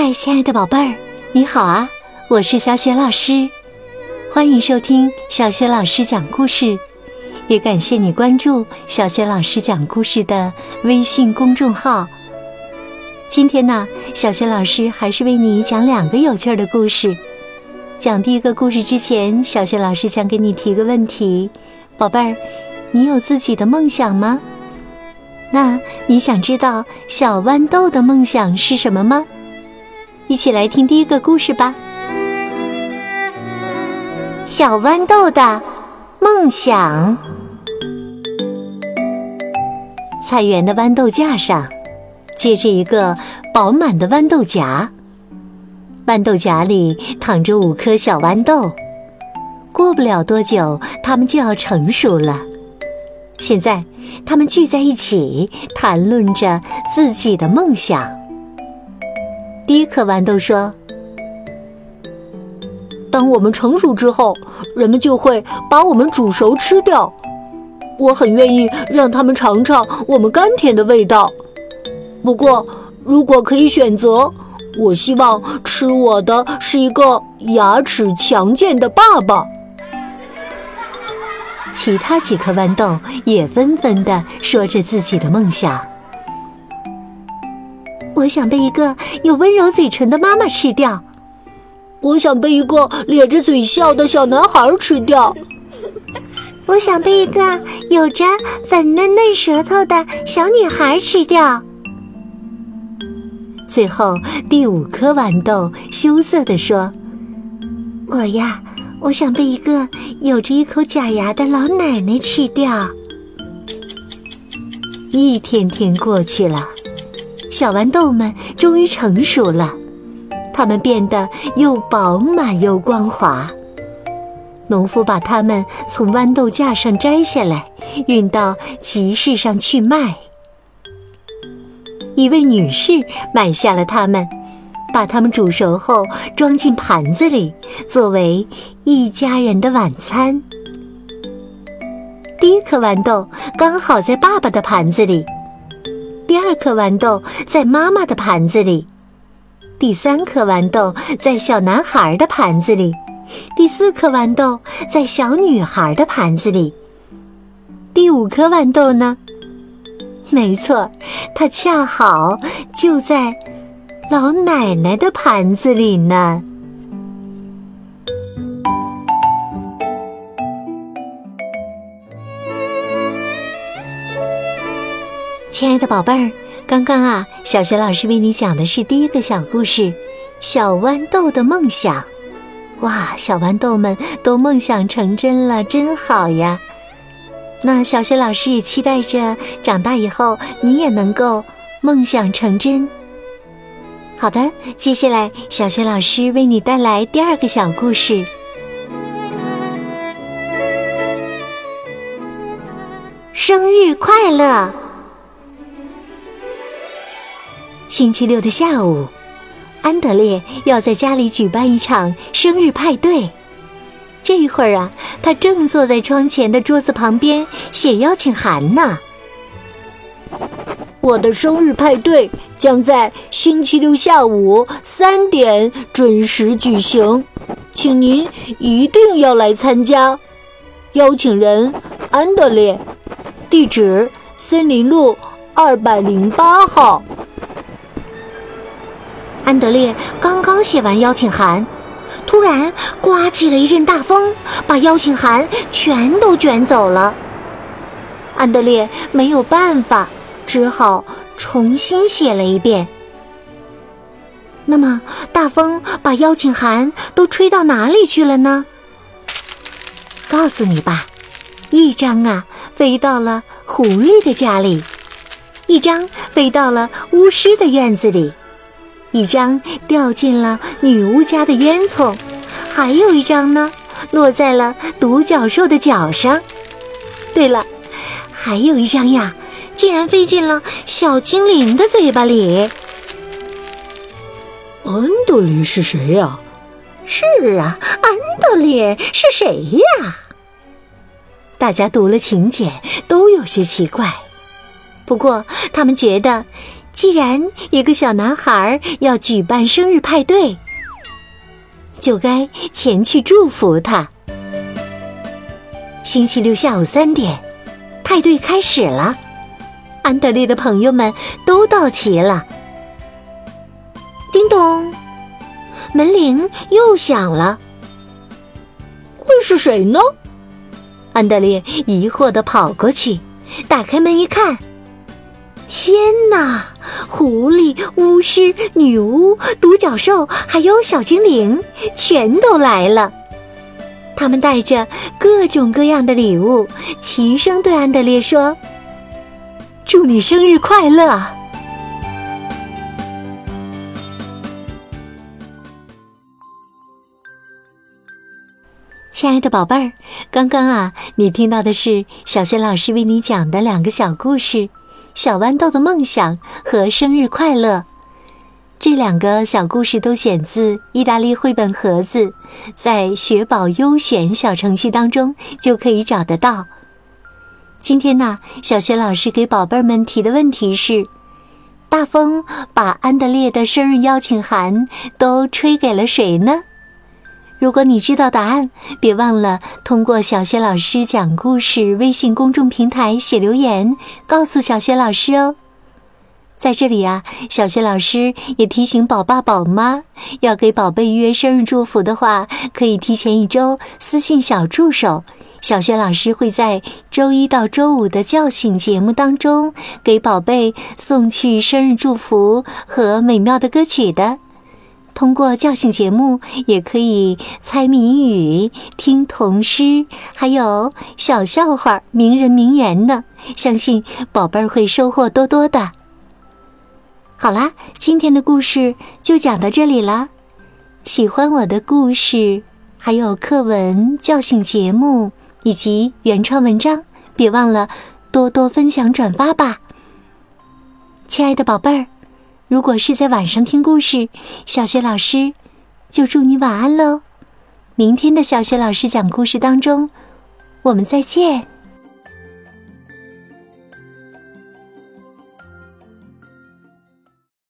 嗨，亲爱的宝贝儿，你好啊！我是小雪老师，欢迎收听小雪老师讲故事，也感谢你关注小雪老师讲故事的微信公众号。今天呢，小雪老师还是为你讲两个有趣的故事。讲第一个故事之前，小雪老师想给你提个问题，宝贝儿，你有自己的梦想吗？那你想知道小豌豆的梦想是什么吗？一起来听第一个故事吧。小豌豆的梦想。菜园的豌豆架上接着一个饱满的豌豆荚，豌豆荚里躺着五颗小豌豆。过不了多久，它们就要成熟了。现在，它们聚在一起，谈论着自己的梦想。第一颗豌豆说：“当我们成熟之后，人们就会把我们煮熟吃掉。我很愿意让他们尝尝我们甘甜的味道。不过，如果可以选择，我希望吃我的是一个牙齿强健的爸爸。”其他几颗豌豆也纷纷地说着自己的梦想。我想被一个有温柔嘴唇的妈妈吃掉。我想被一个咧着嘴笑的小男孩吃掉。我想被一个有着粉嫩嫩舌头的小女孩吃掉。最后，第五颗豌豆羞涩地说：“我呀，我想被一个有着一口假牙的老奶奶吃掉。”一天天过去了。小豌豆们终于成熟了，它们变得又饱满又光滑。农夫把它们从豌豆架上摘下来，运到集市上去卖。一位女士买下了它们，把它们煮熟后装进盘子里，作为一家人的晚餐。第一颗豌豆刚好在爸爸的盘子里。第二颗豌豆在妈妈的盘子里，第三颗豌豆在小男孩的盘子里，第四颗豌豆在小女孩的盘子里，第五颗豌豆呢？没错，它恰好就在老奶奶的盘子里呢。亲爱的宝贝儿，刚刚啊，小学老师为你讲的是第一个小故事《小豌豆的梦想》。哇，小豌豆们都梦想成真了，真好呀！那小学老师也期待着长大以后你也能够梦想成真。好的，接下来小学老师为你带来第二个小故事。生日快乐！星期六的下午，安德烈要在家里举办一场生日派对。这会儿啊，他正坐在窗前的桌子旁边写邀请函呢。我的生日派对将在星期六下午三点准时举行，请您一定要来参加。邀请人：安德烈，地址：森林路二百零八号。安德烈刚刚写完邀请函，突然刮起了一阵大风，把邀请函全都卷走了。安德烈没有办法，只好重新写了一遍。那么，大风把邀请函都吹到哪里去了呢？告诉你吧，一张啊飞到了狐狸的家里，一张飞到了巫师的院子里。一张掉进了女巫家的烟囱，还有一张呢，落在了独角兽的脚上。对了，还有一张呀，竟然飞进了小精灵的嘴巴里。安德烈是谁呀？是啊，安德烈是谁呀？大家读了请柬都有些奇怪，不过他们觉得。既然一个小男孩要举办生日派对，就该前去祝福他。星期六下午三点，派对开始了，安德烈的朋友们都到齐了。叮咚，门铃又响了。会是谁呢？安德烈疑惑的跑过去，打开门一看，天哪！狐狸、巫师、女巫、独角兽，还有小精灵，全都来了。他们带着各种各样的礼物，齐声对安德烈说：“祝你生日快乐！”亲爱的宝贝儿，刚刚啊，你听到的是小学老师为你讲的两个小故事《小豌豆的梦想》和《生日快乐》。这两个小故事都选自意大利绘本盒子，在学宝优选小程序当中就可以找得到。今天呢，小学老师给宝贝们提的问题是：大风把安德烈的生日邀请函都吹给了谁呢？如果你知道答案，别忘了通过小雪老师讲故事微信公众平台写留言，告诉小雪老师哦。在这里啊，小雪老师也提醒宝爸宝妈，要给宝贝预约生日祝福的话，可以提前一周私信小助手，小雪老师会在周一到周五的叫醒节目当中，给宝贝送去生日祝福和美妙的歌曲的。通过叫醒节目，也可以猜谜语、听童诗，还有小笑话、名人名言呢。相信宝贝儿会收获多多的。好啦，今天的故事就讲到这里了。喜欢我的故事，还有课文、叫醒节目以及原创文章，别忘了多多分享转发吧。亲爱的宝贝儿。如果是在晚上听故事，小学老师就祝你晚安喽。明天的小学老师讲故事当中，我们再见。